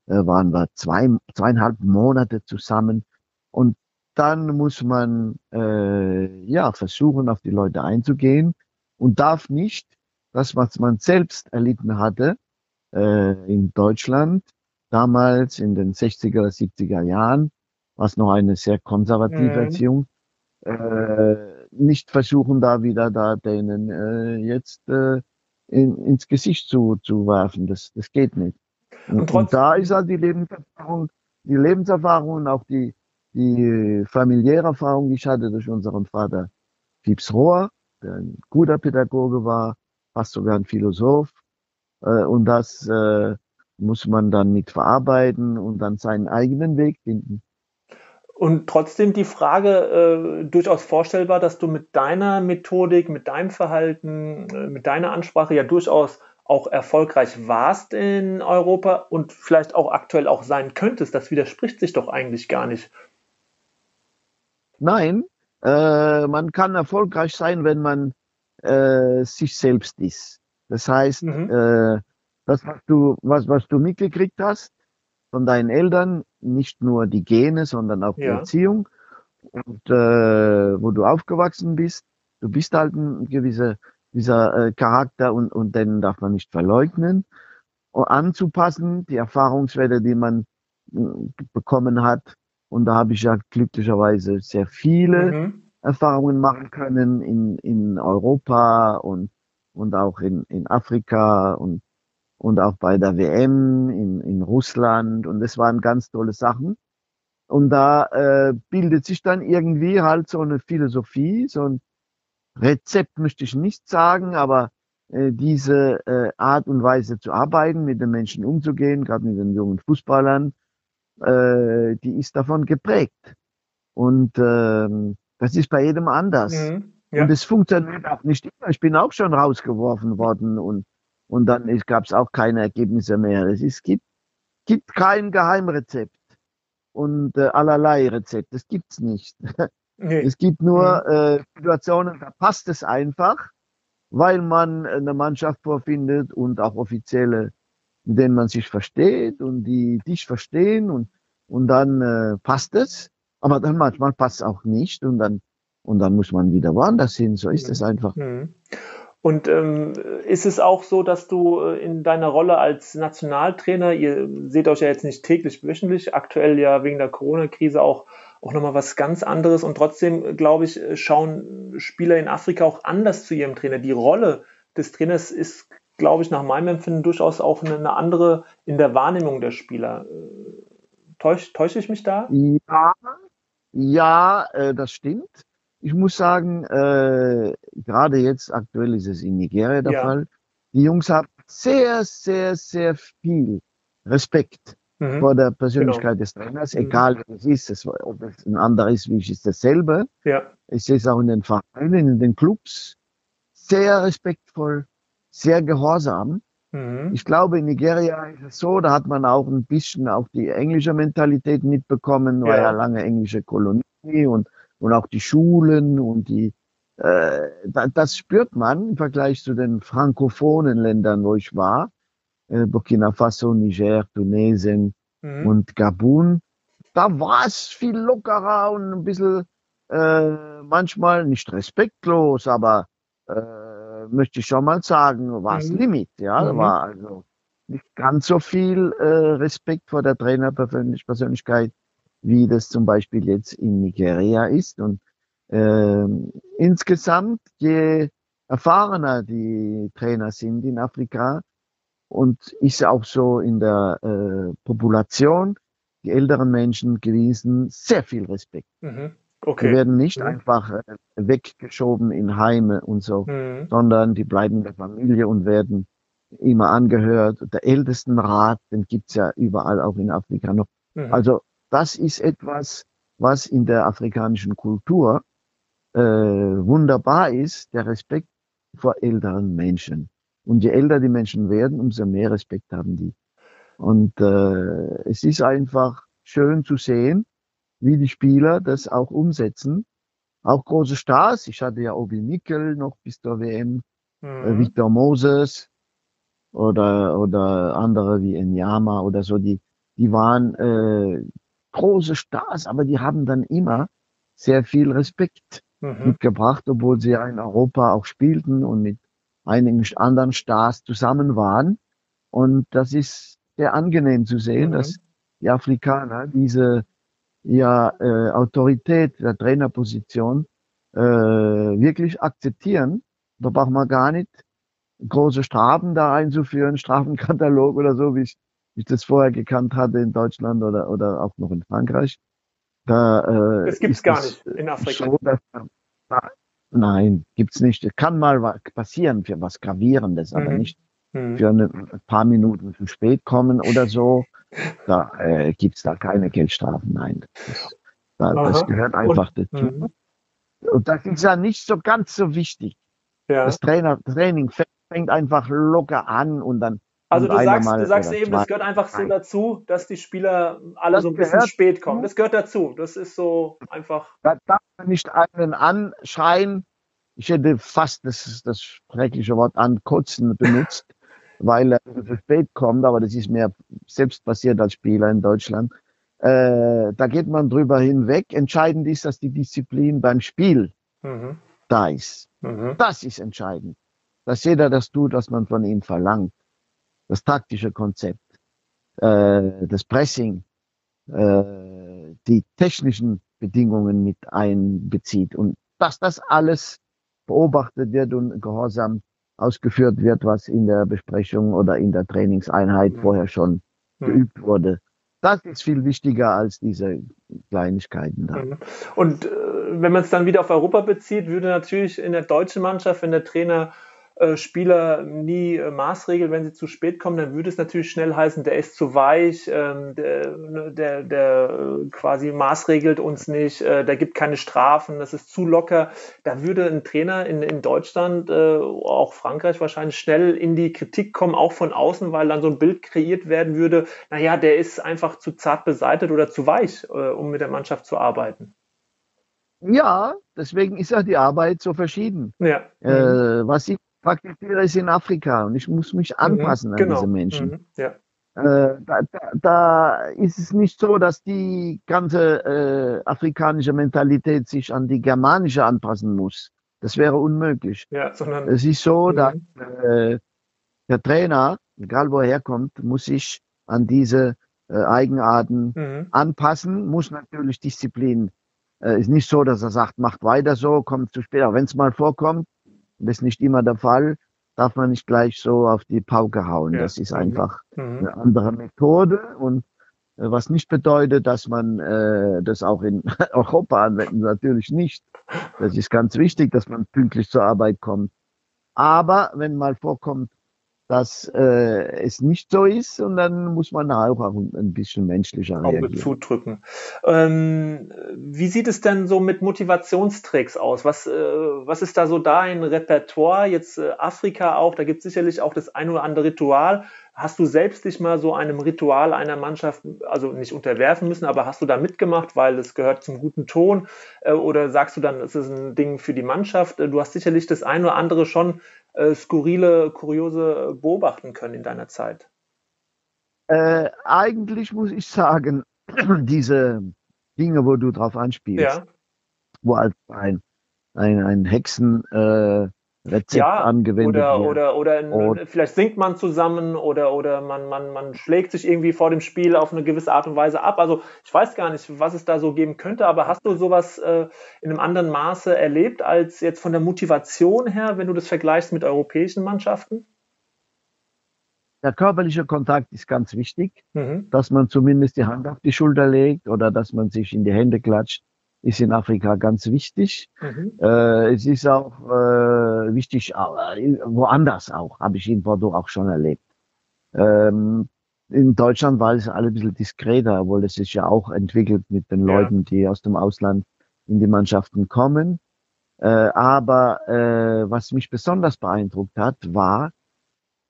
äh, waren wir zwei, zweieinhalb Monate zusammen und dann muss man äh, ja versuchen, auf die Leute einzugehen und darf nicht das, was man selbst erlitten hatte äh, in Deutschland, damals in den 60er, 70er Jahren, was noch eine sehr konservative mhm. Erziehung, äh, nicht versuchen, da wieder da denen äh, jetzt äh, in, ins Gesicht zu, zu werfen. Das, das geht nicht. Und, und da ist halt die Lebenserfahrung, die Lebenserfahrung und auch die, die familiäre Erfahrung, die ich hatte durch unseren Vater Fiebs Rohr, der ein guter Pädagoge war, fast sogar ein Philosoph. Äh, und das äh, muss man dann mit verarbeiten und dann seinen eigenen Weg finden. Und trotzdem die Frage äh, durchaus vorstellbar, dass du mit deiner Methodik, mit deinem Verhalten, äh, mit deiner Ansprache ja durchaus auch erfolgreich warst in Europa und vielleicht auch aktuell auch sein könntest. Das widerspricht sich doch eigentlich gar nicht. Nein, äh, man kann erfolgreich sein, wenn man äh, sich selbst ist. Das heißt, mhm. äh, das, was du, was, was du mitgekriegt hast von deinen Eltern, nicht nur die Gene, sondern auch die ja. Erziehung und äh, wo du aufgewachsen bist. Du bist halt ein gewisser dieser äh, Charakter und, und den darf man nicht verleugnen. Und anzupassen, die Erfahrungswerte, die man äh, bekommen hat. Und da habe ich ja glücklicherweise sehr viele mhm. Erfahrungen machen können in, in Europa und, und auch in, in Afrika und und auch bei der WM in, in Russland und das waren ganz tolle Sachen. Und da äh, bildet sich dann irgendwie halt so eine Philosophie, so ein Rezept möchte ich nicht sagen, aber äh, diese äh, Art und Weise zu arbeiten, mit den Menschen umzugehen, gerade mit den jungen Fußballern, äh, die ist davon geprägt. Und äh, das ist bei jedem anders. Mhm, ja. Und es funktioniert auch nicht immer. Ich bin auch schon rausgeworfen worden und und dann gab es auch keine Ergebnisse mehr. Es ist, gibt, gibt kein Geheimrezept und äh, allerlei Rezept. Das gibt's nicht. Nee. Es gibt nur mhm. äh, Situationen, da passt es einfach, weil man eine Mannschaft vorfindet und auch Offizielle, mit denen man sich versteht und die dich verstehen und, und dann äh, passt es. Aber dann manchmal passt es auch nicht und dann, und dann muss man wieder woanders hin. So ist es einfach. Mhm. Und ähm, ist es auch so, dass du äh, in deiner Rolle als Nationaltrainer, ihr seht euch ja jetzt nicht täglich, wöchentlich, aktuell ja wegen der Corona-Krise auch, auch nochmal was ganz anderes und trotzdem, glaube ich, schauen Spieler in Afrika auch anders zu ihrem Trainer. Die Rolle des Trainers ist, glaube ich, nach meinem Empfinden durchaus auch eine, andere in der Wahrnehmung der Spieler. Äh, täusche täusch ich mich da? Ja, ja äh, das stimmt ich muss sagen, äh, gerade jetzt aktuell ist es in Nigeria der ja. Fall. Die Jungs haben sehr, sehr, sehr viel Respekt mhm. vor der Persönlichkeit genau. des Trainers, mhm. egal wer es ist, es, ob es ein anderer ist, wie ich ist dasselbe. Ja. Ich sehe es auch in den Vereinen, in den Clubs. Sehr respektvoll, sehr gehorsam. Mhm. Ich glaube, in Nigeria ist es so, da hat man auch ein bisschen auch die englische Mentalität mitbekommen, ja. war ja lange englische Kolonie und und auch die Schulen und die, äh, das spürt man im Vergleich zu den frankophonen Ländern, wo ich war, äh, Burkina Faso, Niger, Tunesien mhm. und Gabun. Da war es viel lockerer und ein bisschen äh, manchmal nicht respektlos, aber äh, möchte ich schon mal sagen, war es mhm. Limit. Ja, mhm. war also nicht ganz so viel äh, Respekt vor der Trainerpersönlichkeit, wie das zum Beispiel jetzt in Nigeria ist. Und äh, insgesamt, je erfahrener die Trainer sind in Afrika und ist auch so in der äh, Population, die älteren Menschen gewiesen sehr viel Respekt. Mhm. Okay. Die werden nicht mhm. einfach äh, weggeschoben in Heime und so, mhm. sondern die bleiben in der Familie und werden immer angehört. Der Ältestenrat, den gibt's ja überall auch in Afrika noch. Mhm. Also das ist etwas, was in der afrikanischen Kultur äh, wunderbar ist, der Respekt vor älteren Menschen. Und je älter die Menschen werden, umso mehr Respekt haben die. Und äh, es ist einfach schön zu sehen, wie die Spieler das auch umsetzen. Auch große Stars. Ich hatte ja Obi Nickel noch bis zur WM, äh, mhm. äh, Victor Moses oder, oder andere wie Enyama oder so, die, die waren äh, große Stars, aber die haben dann immer sehr viel Respekt mhm. mitgebracht, obwohl sie ja in Europa auch spielten und mit einigen anderen Stars zusammen waren. Und das ist sehr angenehm zu sehen, mhm. dass die Afrikaner diese ja, äh, Autorität der Trainerposition äh, wirklich akzeptieren. Da braucht man gar nicht große Strafen da einzuführen, Strafenkatalog oder so, wie wie ich das vorher gekannt hatte in Deutschland oder, oder auch noch in Frankreich. Da, äh, das gibt's gar nicht in Afrika. So, dass, nein, gibt's nicht. Kann mal passieren für was Gravierendes, mhm. aber nicht mhm. für eine, ein paar Minuten zu spät kommen oder so. Da äh, gibt's da keine Geldstrafen. Nein, das, da, das gehört einfach Und, dazu. Mhm. Und das ist ja nicht so ganz so wichtig. Ja. Das Trainer, Training fängt einfach locker an und dann also du sagst, du sagst eben, das gehört einfach so dazu, dass die Spieler alle das so ein bisschen spät kommen. Das gehört dazu. Das ist so einfach. Da darf man nicht einen anschreien. Ich hätte fast das, das schreckliche Wort ankotzen benutzt, weil er zu spät kommt, aber das ist mir selbst passiert als Spieler in Deutschland. Äh, da geht man drüber hinweg. Entscheidend ist, dass die Disziplin beim Spiel mhm. da ist. Mhm. Das ist entscheidend. Dass jeder das tut, was man von ihm verlangt das taktische Konzept, äh, das Pressing, äh, die technischen Bedingungen mit einbezieht und dass das alles beobachtet wird und gehorsam ausgeführt wird, was in der Besprechung oder in der Trainingseinheit mhm. vorher schon mhm. geübt wurde. Das ist viel wichtiger als diese Kleinigkeiten da. Mhm. Und äh, wenn man es dann wieder auf Europa bezieht, würde natürlich in der deutschen Mannschaft, wenn der Trainer Spieler nie äh, maßregelt, wenn sie zu spät kommen, dann würde es natürlich schnell heißen, der ist zu weich, ähm, der, ne, der, der äh, quasi maßregelt uns nicht, äh, der gibt keine Strafen, das ist zu locker. Da würde ein Trainer in, in Deutschland, äh, auch Frankreich wahrscheinlich schnell in die Kritik kommen, auch von außen, weil dann so ein Bild kreiert werden würde, naja, der ist einfach zu zart beseitet oder zu weich, äh, um mit der Mannschaft zu arbeiten. Ja, deswegen ist ja die Arbeit so verschieden. Ja. Äh, was ich praktiziere es in Afrika und ich muss mich mhm, anpassen mhm, genau. an diese Menschen. Mhm, ja. Äh, da, da, da, ist es nicht so, dass die ganze äh, afrikanische Mentalität sich an die germanische anpassen muss. Das wäre unmöglich. Ja, sondern, es ist so, mhm. dass äh, der Trainer, egal wo er herkommt, muss sich an diese äh, Eigenarten mhm. anpassen, muss natürlich Disziplin. Äh, ist nicht so, dass er sagt, macht weiter so, kommt zu spät. Aber wenn es mal vorkommt, das ist nicht immer der Fall, darf man nicht gleich so auf die Pauke hauen. Ja. Das ist einfach mhm. eine andere Methode und äh, was nicht bedeutet, dass man äh, das auch in Europa anwenden, natürlich nicht. Das ist ganz wichtig, dass man pünktlich zur Arbeit kommt. Aber wenn mal vorkommt, dass äh, es nicht so ist und dann muss man auch ein bisschen menschlicher Auge reagieren. zudrücken. Ähm, wie sieht es denn so mit Motivationstricks aus? Was, äh, was ist da so dein Repertoire? Jetzt äh, Afrika auch, da gibt es sicherlich auch das ein oder andere Ritual. Hast du selbst dich mal so einem Ritual einer Mannschaft, also nicht unterwerfen müssen, aber hast du da mitgemacht, weil es gehört zum guten Ton? Äh, oder sagst du dann, es ist ein Ding für die Mannschaft? Äh, du hast sicherlich das ein oder andere schon äh, skurrile, kuriose beobachten können in deiner Zeit? Äh, eigentlich muss ich sagen, diese Dinge, wo du drauf anspielst, ja. wo als ein, ein, ein Hexen, äh, Rezept ja, angewendet oder, wird. Oder, oder, oder vielleicht singt man zusammen oder, oder man, man, man schlägt sich irgendwie vor dem Spiel auf eine gewisse Art und Weise ab. Also ich weiß gar nicht, was es da so geben könnte, aber hast du sowas äh, in einem anderen Maße erlebt als jetzt von der Motivation her, wenn du das vergleichst mit europäischen Mannschaften? Der körperliche Kontakt ist ganz wichtig, mhm. dass man zumindest die Hand auf die Schulter legt oder dass man sich in die Hände klatscht ist in Afrika ganz wichtig. Mhm. Äh, es ist auch äh, wichtig, äh, woanders auch, habe ich in Bordeaux auch schon erlebt. Ähm, in Deutschland war es alle ein bisschen diskreter, obwohl es sich ja auch entwickelt mit den ja. Leuten, die aus dem Ausland in die Mannschaften kommen. Äh, aber äh, was mich besonders beeindruckt hat, war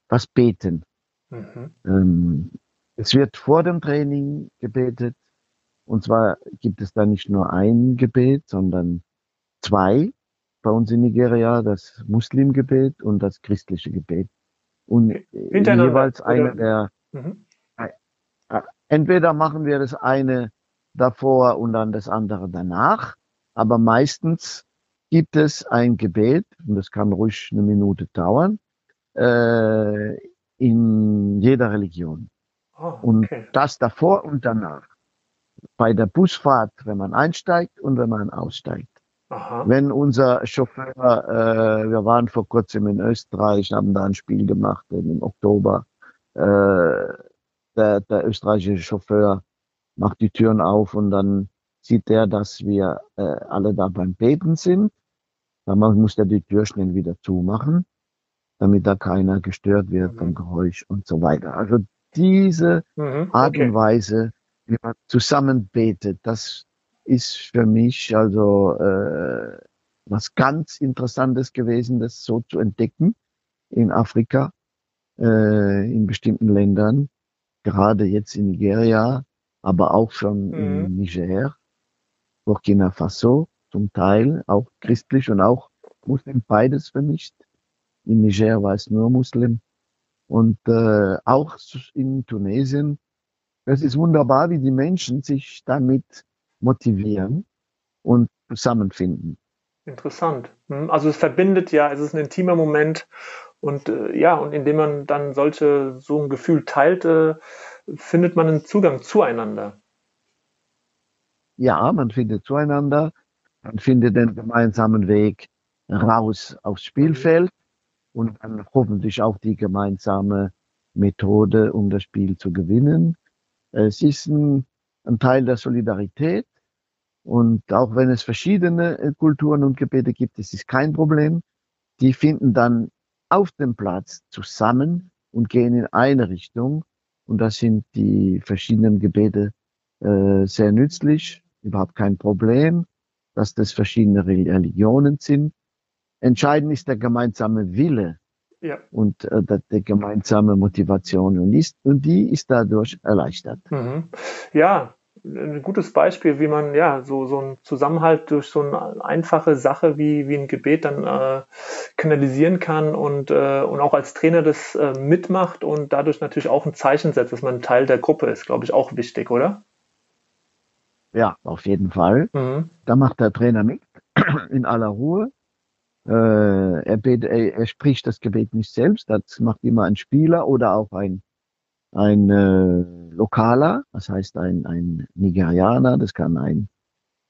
das Beten. Mhm. Ähm, es wird vor dem Training gebetet, und zwar gibt es da nicht nur ein Gebet, sondern zwei bei uns in Nigeria, das Muslimgebet und das christliche Gebet. Und jeweils eine der, mhm. entweder machen wir das eine davor und dann das andere danach, aber meistens gibt es ein Gebet, und das kann ruhig eine Minute dauern, äh, in jeder Religion. Oh, okay. Und das davor und danach bei der Busfahrt, wenn man einsteigt und wenn man aussteigt. Aha. Wenn unser Chauffeur, äh, wir waren vor kurzem in Österreich, haben da ein Spiel gemacht im Oktober, äh, der, der österreichische Chauffeur macht die Türen auf und dann sieht er, dass wir äh, alle da beim Beten sind. Dann muss er die Tür schnell wieder zumachen, damit da keiner gestört wird mhm. vom Geräusch und so weiter. Also diese mhm. Art und Weise wie man zusammen betet. Das ist für mich also äh, was ganz Interessantes gewesen, das so zu entdecken in Afrika, äh, in bestimmten Ländern, gerade jetzt in Nigeria, aber auch schon mhm. in Niger, Burkina Faso zum Teil, auch christlich und auch Muslim, beides vermischt. In Niger war es nur Muslim. Und äh, auch in Tunesien es ist wunderbar, wie die Menschen sich damit motivieren und zusammenfinden. Interessant. Hm, also es verbindet ja, es ist ein intimer Moment und äh, ja, und indem man dann solche so ein Gefühl teilt, äh, findet man einen Zugang zueinander. Ja, man findet zueinander, man findet den gemeinsamen Weg raus aufs Spielfeld und dann hoffentlich auch die gemeinsame Methode, um das Spiel zu gewinnen. Es ist ein, ein Teil der Solidarität. Und auch wenn es verschiedene äh, Kulturen und Gebete gibt, es ist kein Problem. Die finden dann auf dem Platz zusammen und gehen in eine Richtung. Und da sind die verschiedenen Gebete äh, sehr nützlich, überhaupt kein Problem, dass das verschiedene Religionen sind. Entscheidend ist der gemeinsame Wille, ja. Und äh, die gemeinsame Motivation und, ist, und die ist dadurch erleichtert. Mhm. Ja, ein gutes Beispiel, wie man ja so, so einen Zusammenhalt durch so eine einfache Sache wie, wie ein Gebet dann äh, kanalisieren kann und, äh, und auch als Trainer das äh, mitmacht und dadurch natürlich auch ein Zeichen setzt, dass man Teil der Gruppe ist, glaube ich, auch wichtig, oder? Ja, auf jeden Fall. Mhm. Da macht der Trainer mit in aller Ruhe er, bet, er, er, spricht das Gebet nicht selbst, das macht immer ein Spieler oder auch ein, ein äh, Lokaler, das heißt ein, ein Nigerianer, das kann ein,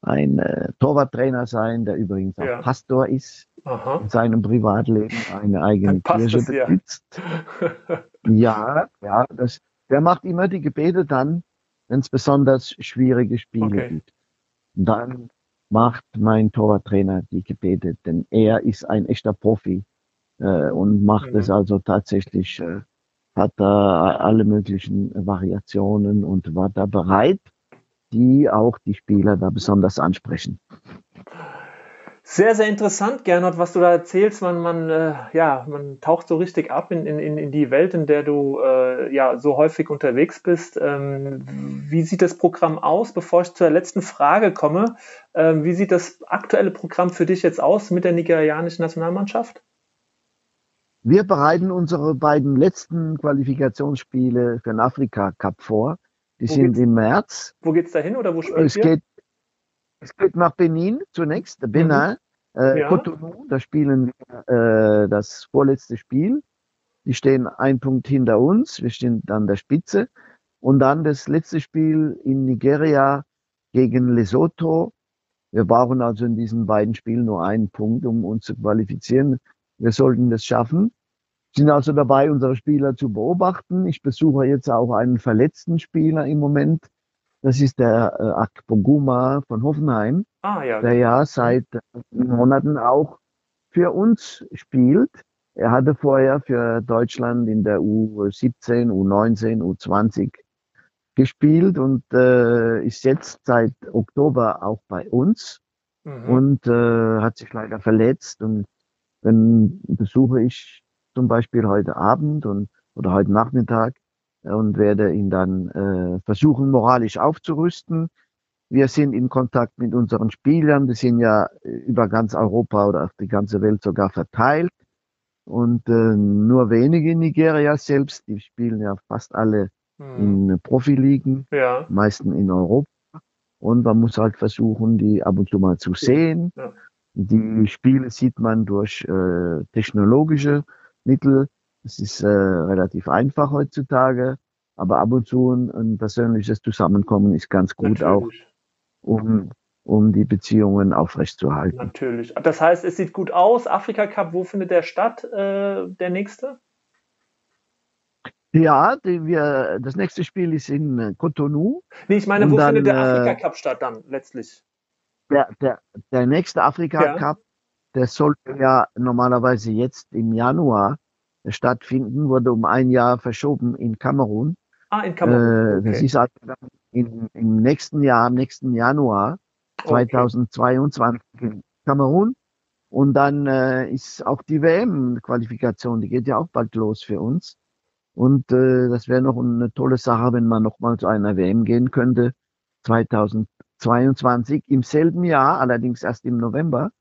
ein äh, Torwarttrainer sein, der übrigens auch ja. Pastor ist, Aha. in seinem Privatleben eine eigene Kirche besitzt. ja, ja, das, der macht immer die Gebete dann, wenn es besonders schwierige Spiele okay. gibt. Und dann macht mein Torwarttrainer die Gebete, denn er ist ein echter Profi äh, und macht mhm. es also tatsächlich, äh, hat da alle möglichen Variationen und war da bereit, die auch die Spieler da besonders ansprechen. Sehr, sehr interessant, Gernot, was du da erzählst. Man, man, äh, ja, man taucht so richtig ab in, in, in die Welt, in der du äh, ja so häufig unterwegs bist. Ähm, wie sieht das Programm aus? Bevor ich zur letzten Frage komme, ähm, wie sieht das aktuelle Programm für dich jetzt aus mit der nigerianischen Nationalmannschaft? Wir bereiten unsere beiden letzten Qualifikationsspiele für den Afrika Cup vor. Die wo sind im März. Wo geht's da hin oder wo spielt es ihr? Geht, es geht nach Benin zunächst, Benin, mhm. Äh, ja. Cotonou, da spielen wir äh, das vorletzte Spiel. Die stehen ein Punkt hinter uns. Wir stehen an der Spitze. Und dann das letzte Spiel in Nigeria gegen Lesotho. Wir brauchen also in diesen beiden Spielen nur einen Punkt, um uns zu qualifizieren. Wir sollten das schaffen. Sind also dabei, unsere Spieler zu beobachten. Ich besuche jetzt auch einen verletzten Spieler im Moment. Das ist der äh, Akpoguma von Hoffenheim, ah, ja, der ja seit Monaten auch für uns spielt. Er hatte vorher für Deutschland in der U17, U19, U20 gespielt und äh, ist jetzt seit Oktober auch bei uns mhm. und äh, hat sich leider verletzt. Und dann besuche ich zum Beispiel heute Abend und oder heute Nachmittag und werde ihn dann äh, versuchen, moralisch aufzurüsten. Wir sind in Kontakt mit unseren Spielern, die sind ja über ganz Europa oder auf die ganze Welt sogar verteilt. Und äh, nur wenige in Nigeria selbst, die spielen ja fast alle hm. in Profiligen, ja. meisten in Europa. Und man muss halt versuchen, die ab und zu mal zu sehen. Ja. Die Spiele sieht man durch äh, technologische Mittel. Es ist äh, relativ einfach heutzutage, aber ab und zu ein, ein persönliches Zusammenkommen ist ganz gut Natürlich. auch, um, um die Beziehungen aufrechtzuerhalten. Natürlich. Das heißt, es sieht gut aus. Afrika Cup, wo findet der statt, äh, der nächste? Ja, die, wir, das nächste Spiel ist in äh, Cotonou. Nee, ich meine, wo dann, findet der Afrika Cup statt dann letztlich? Der, der, der nächste Afrika ja. Cup, der sollte ja normalerweise jetzt im Januar stattfinden, wurde um ein Jahr verschoben in Kamerun. Ah, in Kamerun. Äh, okay. Das ist also in, im nächsten Jahr, im nächsten Januar 2022 okay. in Kamerun. Und dann äh, ist auch die WM-Qualifikation, die geht ja auch bald los für uns. Und äh, das wäre noch eine tolle Sache, wenn man nochmal zu einer WM gehen könnte. 2022 im selben Jahr, allerdings erst im November,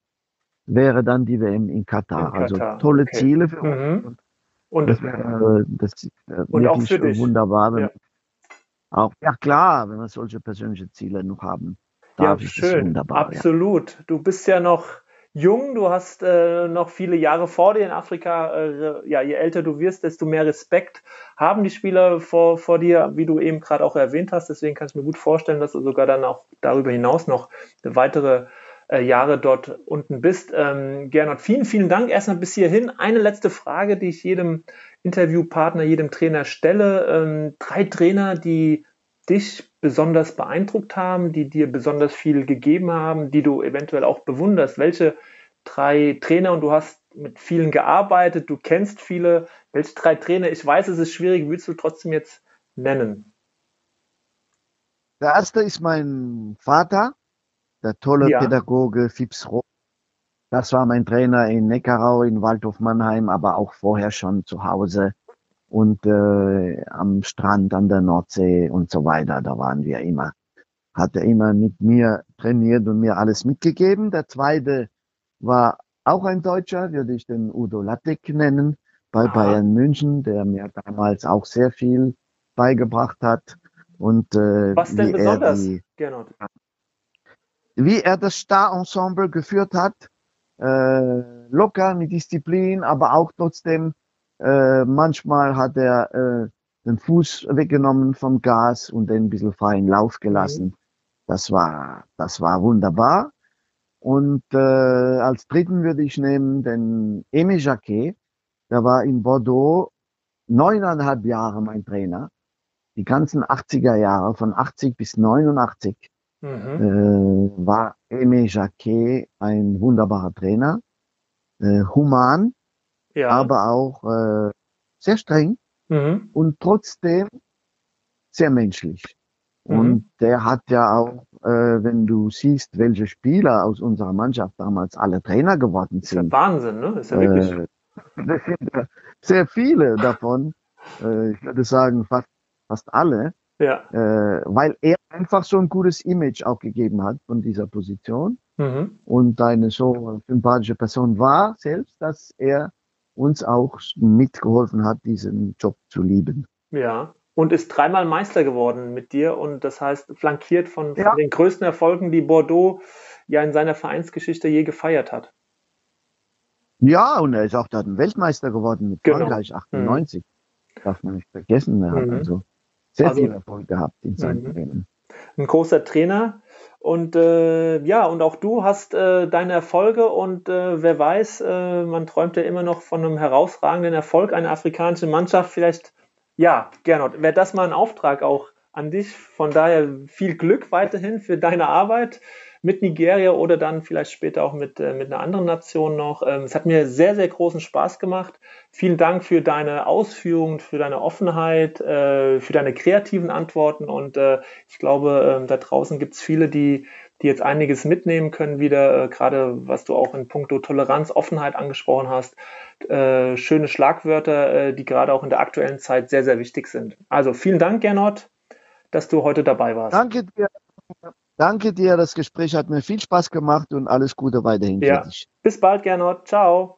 wäre dann die WM in Katar. In also Katar. Also tolle okay. Ziele für uns. Mhm. Und das wäre das äh, und auch für dich. wunderbar. Wenn ja. Auch, ja klar, wenn wir solche persönliche Ziele noch haben. Ja, schön. Absolut. Ja. Du bist ja noch jung, du hast äh, noch viele Jahre vor dir in Afrika. Äh, ja, je älter du wirst, desto mehr Respekt haben die Spieler vor, vor dir, wie du eben gerade auch erwähnt hast. Deswegen kann ich mir gut vorstellen, dass du sogar dann auch darüber hinaus noch weitere äh, Jahre dort unten bist. Ähm, Gernot, vielen, vielen Dank erstmal bis hierhin. Eine letzte Frage, die ich jedem Interviewpartner, jedem Trainer stelle. Ähm, drei Trainer, die dich besonders beeindruckt haben, die dir besonders viel gegeben haben, die du eventuell auch bewunderst? Welche drei Trainer und du hast mit vielen gearbeitet, du kennst viele. Welche drei Trainer? Ich weiß, es ist schwierig, willst du trotzdem jetzt nennen? Der erste ist mein Vater, der tolle ja. Pädagoge Fips Roth. Das war mein Trainer in Neckarau, in Waldhof Mannheim, aber auch vorher schon zu Hause und äh, am Strand an der Nordsee und so weiter. Da waren wir immer. Hat er immer mit mir trainiert und mir alles mitgegeben. Der zweite war auch ein Deutscher, würde ich den Udo Lattek nennen, bei Aha. Bayern München, der mir damals auch sehr viel beigebracht hat. Und, äh, Was denn besonders, die, Gernot? Wie er das Star-Ensemble geführt hat, äh, locker mit Disziplin, aber auch trotzdem äh, manchmal hat er äh, den Fuß weggenommen vom Gas und den ein bisschen freien Lauf gelassen. Mhm. Das war, das war wunderbar. Und äh, als dritten würde ich nehmen den Aimé Jacquet. Der war in Bordeaux neuneinhalb Jahre mein Trainer. Die ganzen 80er Jahre, von 80 bis 89, mhm. äh, war Aimé Jacquet ein wunderbarer Trainer. Äh, human, ja. aber auch äh, sehr streng mhm. und trotzdem sehr menschlich. Mhm. Und der hat ja auch, äh, wenn du siehst, welche Spieler aus unserer Mannschaft damals alle Trainer geworden sind. Das ist ja Wahnsinn, ne? Das ist ja wirklich. Äh, das sind sehr viele davon. Äh, ich würde sagen, fast, fast alle. Ja. Äh, weil er einfach so ein gutes Image auch gegeben hat von dieser Position. Mhm. Und eine so sympathische Person war selbst, dass er uns auch mitgeholfen hat, diesen Job zu lieben. Ja, und ist dreimal Meister geworden mit dir und das heißt flankiert von, ja. von den größten Erfolgen, die Bordeaux ja in seiner Vereinsgeschichte je gefeiert hat. Ja, und er ist auch ein Weltmeister geworden mit genau. Frankreich 98. Mhm. Darf man nicht vergessen. Er hat mhm. also sehr also, viel Erfolg gehabt in seinem mhm. Training. Ein großer Trainer. Und äh, ja, und auch du hast äh, deine Erfolge und äh, wer weiß, äh, man träumt ja immer noch von einem herausragenden Erfolg, eine afrikanische Mannschaft. Vielleicht, ja, Gernot, wäre das mal ein Auftrag auch an dich. Von daher viel Glück weiterhin für deine Arbeit mit Nigeria oder dann vielleicht später auch mit, äh, mit einer anderen Nation noch. Ähm, es hat mir sehr, sehr großen Spaß gemacht. Vielen Dank für deine Ausführungen, für deine Offenheit, äh, für deine kreativen Antworten und äh, ich glaube, äh, da draußen gibt es viele, die, die jetzt einiges mitnehmen können, wieder, äh, gerade was du auch in puncto Toleranz, Offenheit angesprochen hast. Äh, schöne Schlagwörter, die gerade auch in der aktuellen Zeit sehr, sehr wichtig sind. Also vielen Dank, Gernot, dass du heute dabei warst. Danke dir. Danke dir, das Gespräch hat mir viel Spaß gemacht und alles Gute weiterhin ja. für dich. Bis bald, Gernot. Ciao.